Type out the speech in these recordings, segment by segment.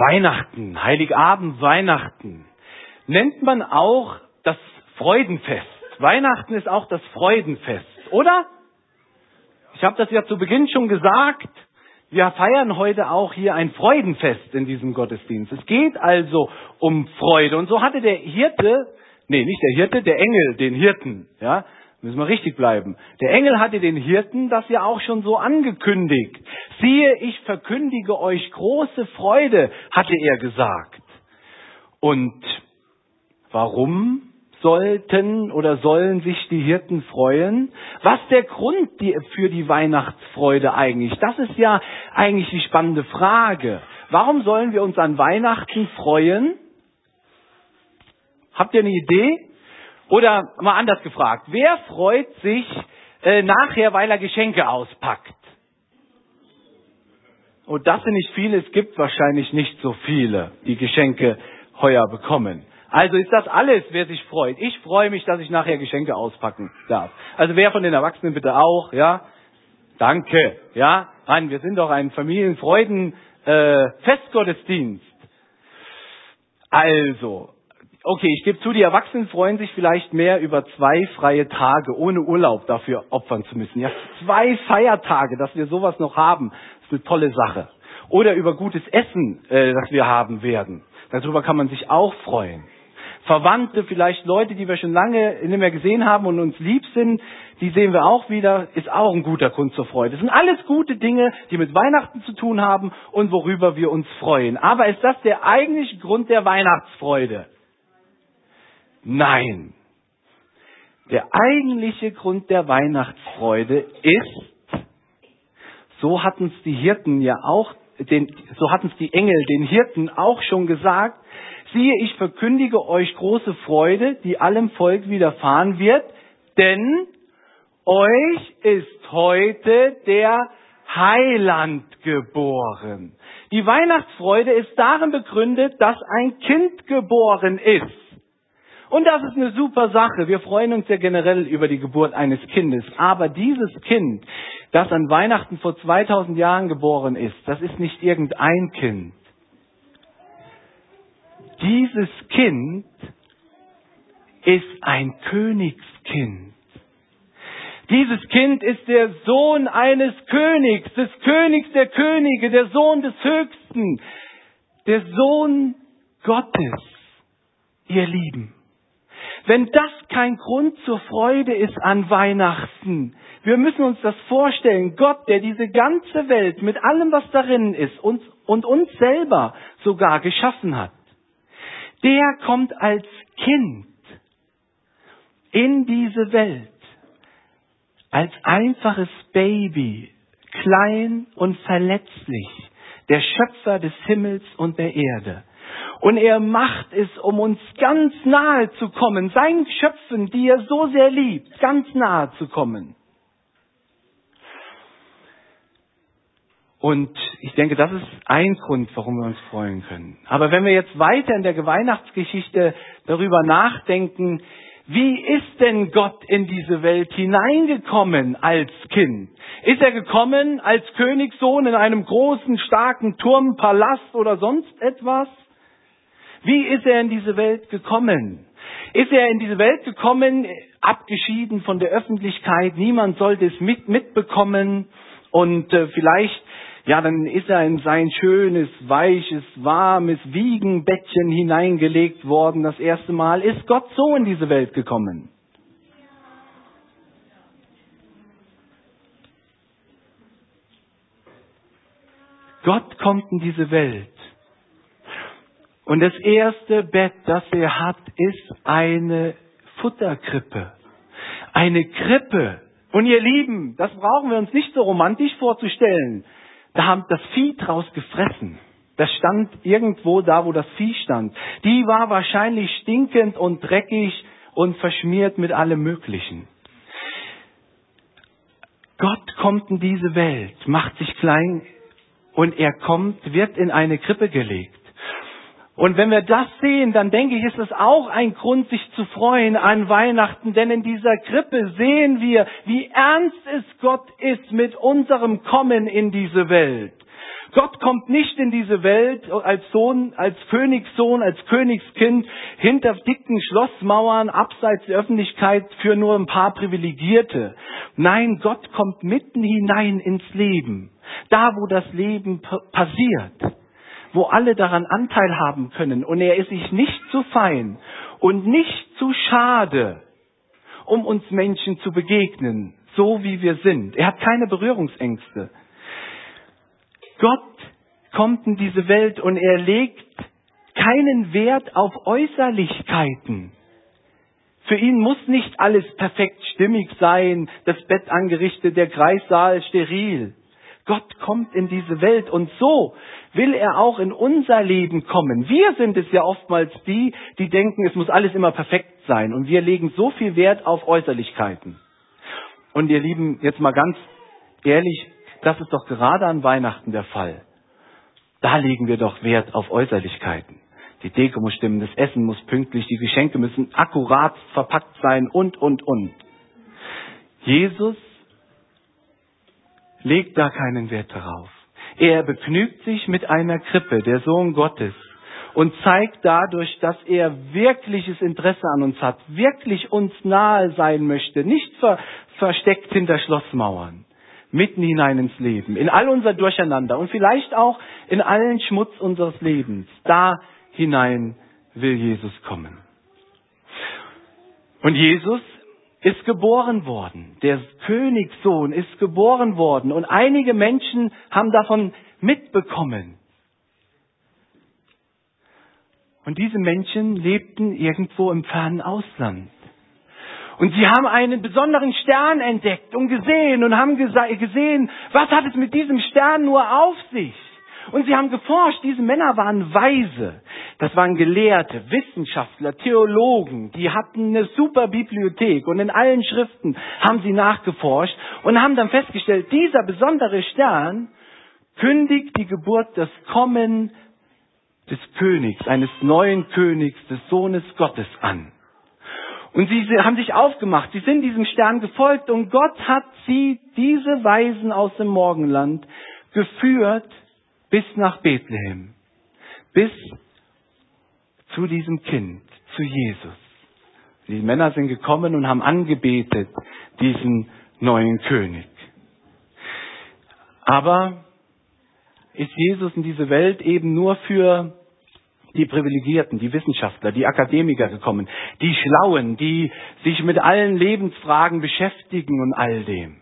Weihnachten, Heiligabend, Weihnachten nennt man auch das Freudenfest. Weihnachten ist auch das Freudenfest, oder? Ich habe das ja zu Beginn schon gesagt. Wir feiern heute auch hier ein Freudenfest in diesem Gottesdienst. Es geht also um Freude. Und so hatte der Hirte, nee, nicht der Hirte, der Engel, den Hirten, ja, müssen wir richtig bleiben. Der Engel hatte den Hirten das ja auch schon so angekündigt. Siehe, ich verkündige euch große Freude, hatte er gesagt. Und warum sollten oder sollen sich die Hirten freuen? Was der Grund für die Weihnachtsfreude eigentlich? Das ist ja eigentlich die spannende Frage. Warum sollen wir uns an Weihnachten freuen? Habt ihr eine Idee? Oder mal anders gefragt, wer freut sich äh, nachher, weil er Geschenke auspackt? Und das sind nicht viele, es gibt wahrscheinlich nicht so viele, die Geschenke heuer bekommen. Also ist das alles, wer sich freut. Ich freue mich, dass ich nachher Geschenke auspacken darf. Also wer von den Erwachsenen bitte auch, ja? Danke, ja? Mann, wir sind doch ein Familienfreuden äh, Festgottesdienst. Also, okay, ich gebe zu, die Erwachsenen freuen sich vielleicht mehr über zwei freie Tage ohne Urlaub dafür opfern zu müssen. Ja, zwei Feiertage, dass wir sowas noch haben, ist eine tolle Sache. Oder über gutes Essen, äh, das wir haben werden. Darüber kann man sich auch freuen. Verwandte, vielleicht Leute, die wir schon lange nicht mehr gesehen haben und uns lieb sind, die sehen wir auch wieder, ist auch ein guter Grund zur Freude. Das sind alles gute Dinge, die mit Weihnachten zu tun haben und worüber wir uns freuen. Aber ist das der eigentliche Grund der Weihnachtsfreude? Nein. Der eigentliche Grund der Weihnachtsfreude ist, so hatten es die Hirten ja auch, den, so hatten es die Engel den Hirten auch schon gesagt, siehe, ich verkündige euch große Freude, die allem Volk widerfahren wird, denn euch ist heute der Heiland geboren. Die Weihnachtsfreude ist darin begründet, dass ein Kind geboren ist. Und das ist eine super Sache. Wir freuen uns ja generell über die Geburt eines Kindes. Aber dieses Kind, das an Weihnachten vor 2000 Jahren geboren ist, das ist nicht irgendein Kind. Dieses Kind ist ein Königskind. Dieses Kind ist der Sohn eines Königs, des Königs der Könige, der Sohn des Höchsten, der Sohn Gottes, ihr Lieben. Wenn das kein Grund zur Freude ist an Weihnachten, wir müssen uns das vorstellen, Gott, der diese ganze Welt mit allem, was darin ist, uns und uns selber sogar geschaffen hat, der kommt als Kind in diese Welt, als einfaches Baby, klein und verletzlich, der Schöpfer des Himmels und der Erde. Und er macht es, um uns ganz nahe zu kommen, seinen Schöpfen, die er so sehr liebt, ganz nahe zu kommen. Und ich denke, das ist ein Grund, warum wir uns freuen können. Aber wenn wir jetzt weiter in der Weihnachtsgeschichte darüber nachdenken, wie ist denn Gott in diese Welt hineingekommen als Kind? Ist er gekommen als Königssohn in einem großen, starken Turm, Palast oder sonst etwas? Wie ist er in diese Welt gekommen? Ist er in diese Welt gekommen, abgeschieden von der Öffentlichkeit? Niemand sollte es mit, mitbekommen und äh, vielleicht ja, dann ist er in sein schönes, weiches, warmes Wiegenbettchen hineingelegt worden das erste Mal. Ist Gott so in diese Welt gekommen? Gott kommt in diese Welt. Und das erste Bett, das er hat, ist eine Futterkrippe. Eine Krippe. Und ihr Lieben, das brauchen wir uns nicht so romantisch vorzustellen. Da haben das Vieh draus gefressen. Das stand irgendwo da, wo das Vieh stand. Die war wahrscheinlich stinkend und dreckig und verschmiert mit allem Möglichen. Gott kommt in diese Welt, macht sich klein und er kommt, wird in eine Krippe gelegt. Und wenn wir das sehen, dann denke ich, ist es auch ein Grund, sich zu freuen an Weihnachten, denn in dieser Krippe sehen wir, wie ernst es Gott ist mit unserem Kommen in diese Welt. Gott kommt nicht in diese Welt als Sohn, als Königssohn, als Königskind hinter dicken Schlossmauern abseits der Öffentlichkeit für nur ein paar Privilegierte. Nein, Gott kommt mitten hinein ins Leben. Da, wo das Leben passiert. Wo alle daran Anteil haben können. Und er ist sich nicht zu fein und nicht zu schade, um uns Menschen zu begegnen, so wie wir sind. Er hat keine Berührungsängste. Gott kommt in diese Welt und er legt keinen Wert auf Äußerlichkeiten. Für ihn muss nicht alles perfekt stimmig sein, das Bett angerichtet, der Kreissaal steril. Gott kommt in diese Welt und so will er auch in unser Leben kommen. Wir sind es ja oftmals die, die denken, es muss alles immer perfekt sein und wir legen so viel Wert auf Äußerlichkeiten. Und ihr Lieben, jetzt mal ganz ehrlich, das ist doch gerade an Weihnachten der Fall. Da legen wir doch Wert auf Äußerlichkeiten. Die Deko muss stimmen, das Essen muss pünktlich, die Geschenke müssen akkurat verpackt sein und, und, und. Jesus legt da keinen Wert darauf. Er begnügt sich mit einer Krippe, der Sohn Gottes, und zeigt dadurch, dass er wirkliches Interesse an uns hat, wirklich uns nahe sein möchte, nicht ver versteckt hinter Schlossmauern mitten hinein ins Leben, in all unser Durcheinander und vielleicht auch in allen Schmutz unseres Lebens. Da hinein will Jesus kommen. Und Jesus ist geboren worden. Der Königssohn ist geboren worden. Und einige Menschen haben davon mitbekommen. Und diese Menschen lebten irgendwo im fernen Ausland. Und sie haben einen besonderen Stern entdeckt und gesehen und haben gesehen, was hat es mit diesem Stern nur auf sich? Und sie haben geforscht, diese Männer waren Weise. Das waren Gelehrte, Wissenschaftler, Theologen, die hatten eine super Bibliothek und in allen Schriften haben sie nachgeforscht und haben dann festgestellt, dieser besondere Stern kündigt die Geburt, das Kommen des Königs, eines neuen Königs, des Sohnes Gottes an. Und sie haben sich aufgemacht, sie sind diesem Stern gefolgt und Gott hat sie, diese Weisen aus dem Morgenland, geführt bis nach Bethlehem, bis zu diesem Kind, zu Jesus. Die Männer sind gekommen und haben angebetet diesen neuen König. Aber ist Jesus in diese Welt eben nur für die Privilegierten, die Wissenschaftler, die Akademiker gekommen, die Schlauen, die sich mit allen Lebensfragen beschäftigen und all dem.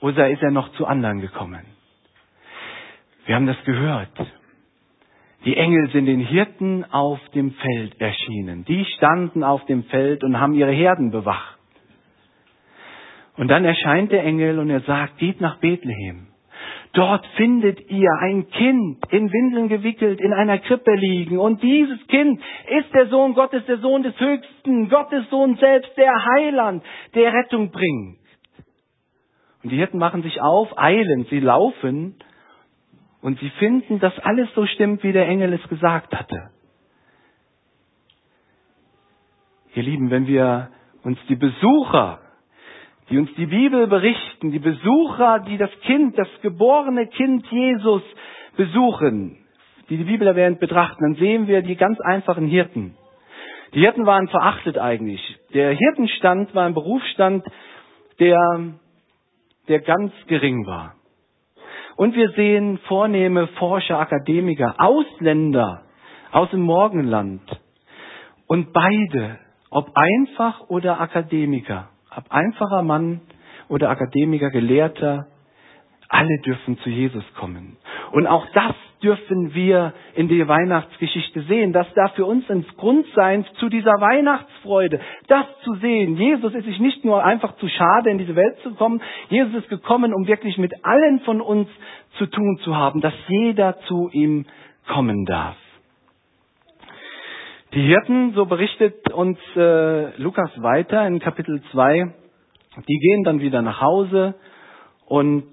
Oder ist er noch zu anderen gekommen? Wir haben das gehört. Die Engel sind den Hirten auf dem Feld erschienen. Die standen auf dem Feld und haben ihre Herden bewacht. Und dann erscheint der Engel und er sagt, geht nach Bethlehem Dort findet ihr ein Kind in Windeln gewickelt in einer Krippe liegen. Und dieses Kind ist der Sohn Gottes, der Sohn des Höchsten, Gottes Sohn selbst, der Heiland, der Rettung bringt. Und die Hirten machen sich auf, eilen, sie laufen und sie finden, dass alles so stimmt, wie der Engel es gesagt hatte. Ihr Lieben, wenn wir uns die Besucher die uns die Bibel berichten, die Besucher, die das Kind, das geborene Kind Jesus besuchen, die die Bibel erwähnt betrachten, dann sehen wir die ganz einfachen Hirten. Die Hirten waren verachtet eigentlich. Der Hirtenstand war ein Berufsstand, der, der ganz gering war. Und wir sehen vornehme Forscher, Akademiker, Ausländer aus dem Morgenland. Und beide, ob einfach oder Akademiker, ob einfacher Mann oder Akademiker, Gelehrter, alle dürfen zu Jesus kommen. Und auch das dürfen wir in der Weihnachtsgeschichte sehen. Das darf für uns ins Grund sein zu dieser Weihnachtsfreude. Das zu sehen. Jesus ist sich nicht nur einfach zu schade, in diese Welt zu kommen. Jesus ist gekommen, um wirklich mit allen von uns zu tun zu haben, dass jeder zu ihm kommen darf. Die Hirten, so berichtet uns äh, Lukas weiter in Kapitel 2, die gehen dann wieder nach Hause und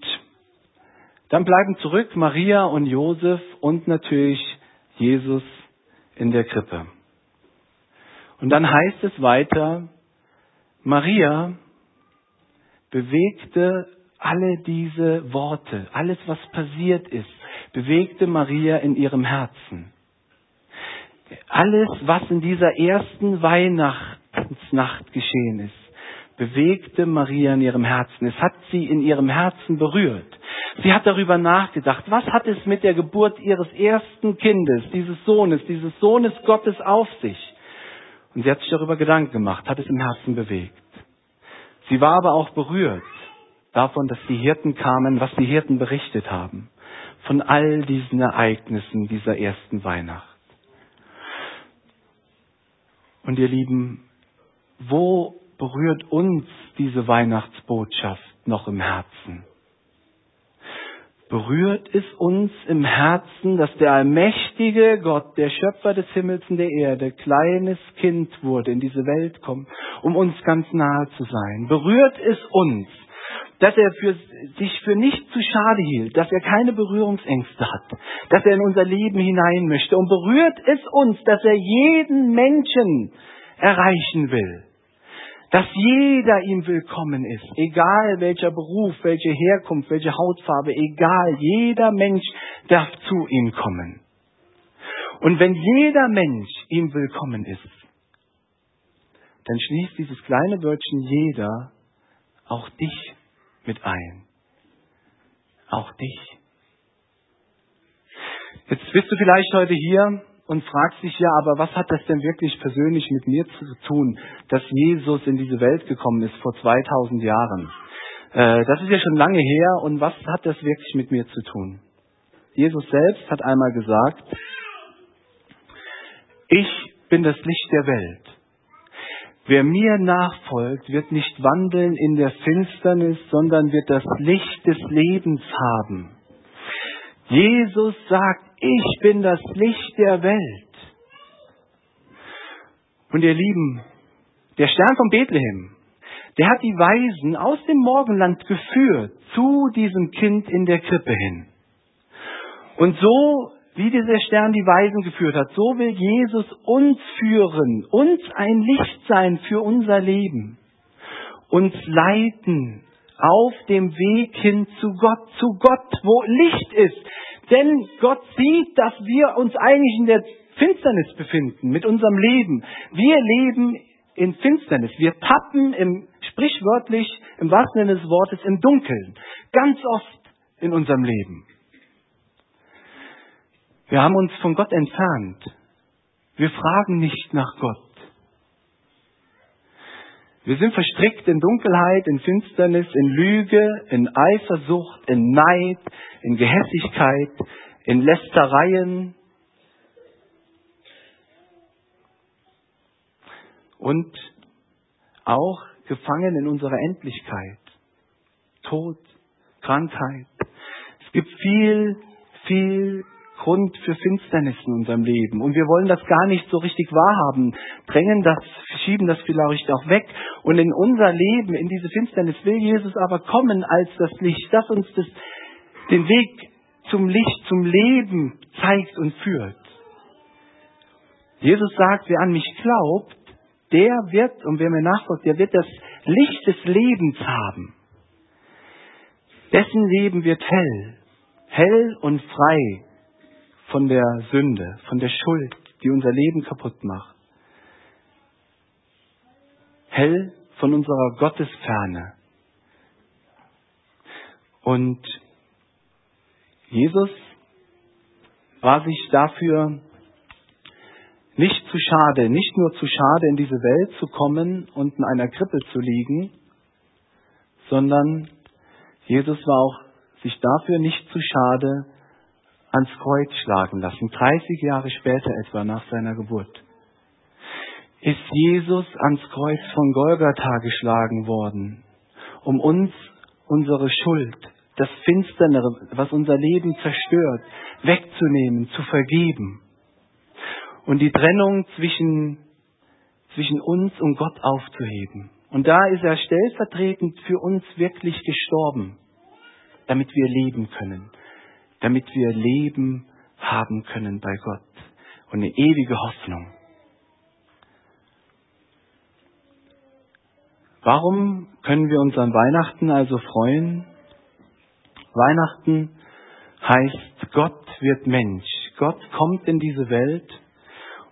dann bleiben zurück Maria und Josef und natürlich Jesus in der Krippe. Und dann heißt es weiter, Maria bewegte alle diese Worte, alles was passiert ist, bewegte Maria in ihrem Herzen. Alles, was in dieser ersten Weihnachtsnacht geschehen ist, bewegte Maria in ihrem Herzen. Es hat sie in ihrem Herzen berührt. Sie hat darüber nachgedacht, was hat es mit der Geburt ihres ersten Kindes, dieses Sohnes, dieses Sohnes Gottes auf sich? Und sie hat sich darüber Gedanken gemacht, hat es im Herzen bewegt. Sie war aber auch berührt davon, dass die Hirten kamen, was die Hirten berichtet haben, von all diesen Ereignissen dieser ersten Weihnacht. Und ihr Lieben, wo berührt uns diese Weihnachtsbotschaft noch im Herzen? Berührt es uns im Herzen, dass der allmächtige Gott, der Schöpfer des Himmels und der Erde, kleines Kind wurde, in diese Welt kommt, um uns ganz nahe zu sein? Berührt es uns, dass er für, sich für nicht zu schade hielt, dass er keine Berührungsängste hat, dass er in unser Leben hinein möchte und berührt es uns, dass er jeden Menschen erreichen will, dass jeder ihm willkommen ist, egal welcher Beruf, welche Herkunft, welche Hautfarbe, egal, jeder Mensch darf zu ihm kommen. Und wenn jeder Mensch ihm willkommen ist, dann schließt dieses kleine Wörtchen jeder auch dich mit ein. Auch dich. Jetzt bist du vielleicht heute hier und fragst dich ja, aber was hat das denn wirklich persönlich mit mir zu tun, dass Jesus in diese Welt gekommen ist vor 2000 Jahren? Äh, das ist ja schon lange her und was hat das wirklich mit mir zu tun? Jesus selbst hat einmal gesagt, ich bin das Licht der Welt. Wer mir nachfolgt, wird nicht wandeln in der Finsternis, sondern wird das Licht des Lebens haben. Jesus sagt, ich bin das Licht der Welt. Und ihr Lieben, der Stern von Bethlehem, der hat die Weisen aus dem Morgenland geführt zu diesem Kind in der Krippe hin. Und so wie dieser Stern die Weisen geführt hat, so will Jesus uns führen, uns ein Licht sein für unser Leben, uns leiten auf dem Weg hin zu Gott, zu Gott, wo Licht ist. Denn Gott sieht, dass wir uns eigentlich in der Finsternis befinden mit unserem Leben. Wir leben in Finsternis. Wir tappen im, sprichwörtlich, im wahrsten Sinne des Wortes, im Dunkeln. Ganz oft in unserem Leben. Wir haben uns von Gott entfernt. Wir fragen nicht nach Gott. Wir sind verstrickt in Dunkelheit, in Finsternis, in Lüge, in Eifersucht, in Neid, in Gehässigkeit, in Lästereien. Und auch gefangen in unserer Endlichkeit. Tod, Krankheit. Es gibt viel, viel Grund für Finsternis in unserem Leben. Und wir wollen das gar nicht so richtig wahrhaben, drängen das, schieben das vielleicht auch weg. Und in unser Leben, in diese Finsternis will Jesus aber kommen als das Licht, das uns das, den Weg zum Licht, zum Leben zeigt und führt. Jesus sagt, wer an mich glaubt, der wird, und wer mir nachfolgt, der wird das Licht des Lebens haben. Dessen Leben wird hell, hell und frei von der Sünde, von der Schuld, die unser Leben kaputt macht. Hell von unserer Gottesferne. Und Jesus war sich dafür nicht zu schade, nicht nur zu schade, in diese Welt zu kommen und in einer Krippe zu liegen, sondern Jesus war auch sich dafür nicht zu schade, ans Kreuz schlagen lassen, 30 Jahre später etwa nach seiner Geburt, ist Jesus ans Kreuz von Golgatha geschlagen worden, um uns unsere Schuld, das Finsternere, was unser Leben zerstört, wegzunehmen, zu vergeben? Und die Trennung zwischen, zwischen uns und Gott aufzuheben. Und da ist er stellvertretend für uns wirklich gestorben, damit wir leben können damit wir Leben haben können bei Gott und eine ewige Hoffnung. Warum können wir uns an Weihnachten also freuen? Weihnachten heißt, Gott wird Mensch. Gott kommt in diese Welt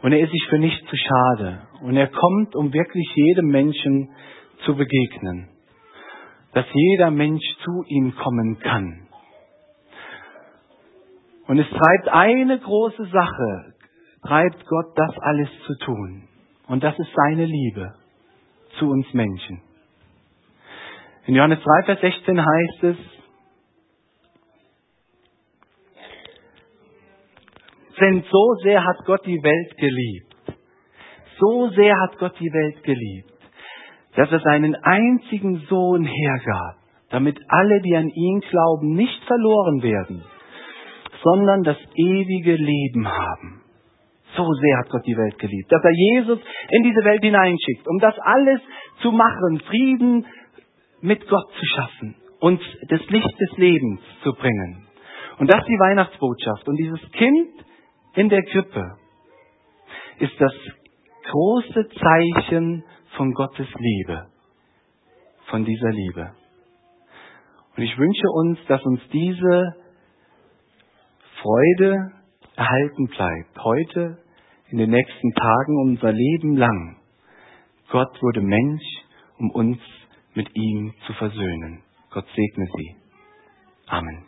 und er ist sich für nichts zu schade. Und er kommt, um wirklich jedem Menschen zu begegnen. Dass jeder Mensch zu ihm kommen kann. Und es treibt eine große Sache, treibt Gott das alles zu tun. Und das ist seine Liebe zu uns Menschen. In Johannes 3, Vers 16 heißt es, denn so sehr hat Gott die Welt geliebt. So sehr hat Gott die Welt geliebt, dass er seinen einzigen Sohn hergab, damit alle, die an ihn glauben, nicht verloren werden, sondern das ewige Leben haben. So sehr hat Gott die Welt geliebt, dass er Jesus in diese Welt hineinschickt, um das alles zu machen, Frieden mit Gott zu schaffen, uns das Licht des Lebens zu bringen. Und das ist die Weihnachtsbotschaft. Und dieses Kind in der Krippe ist das große Zeichen von Gottes Liebe, von dieser Liebe. Und ich wünsche uns, dass uns diese Freude erhalten bleibt, heute, in den nächsten Tagen, unser Leben lang. Gott wurde Mensch, um uns mit ihm zu versöhnen. Gott segne Sie. Amen.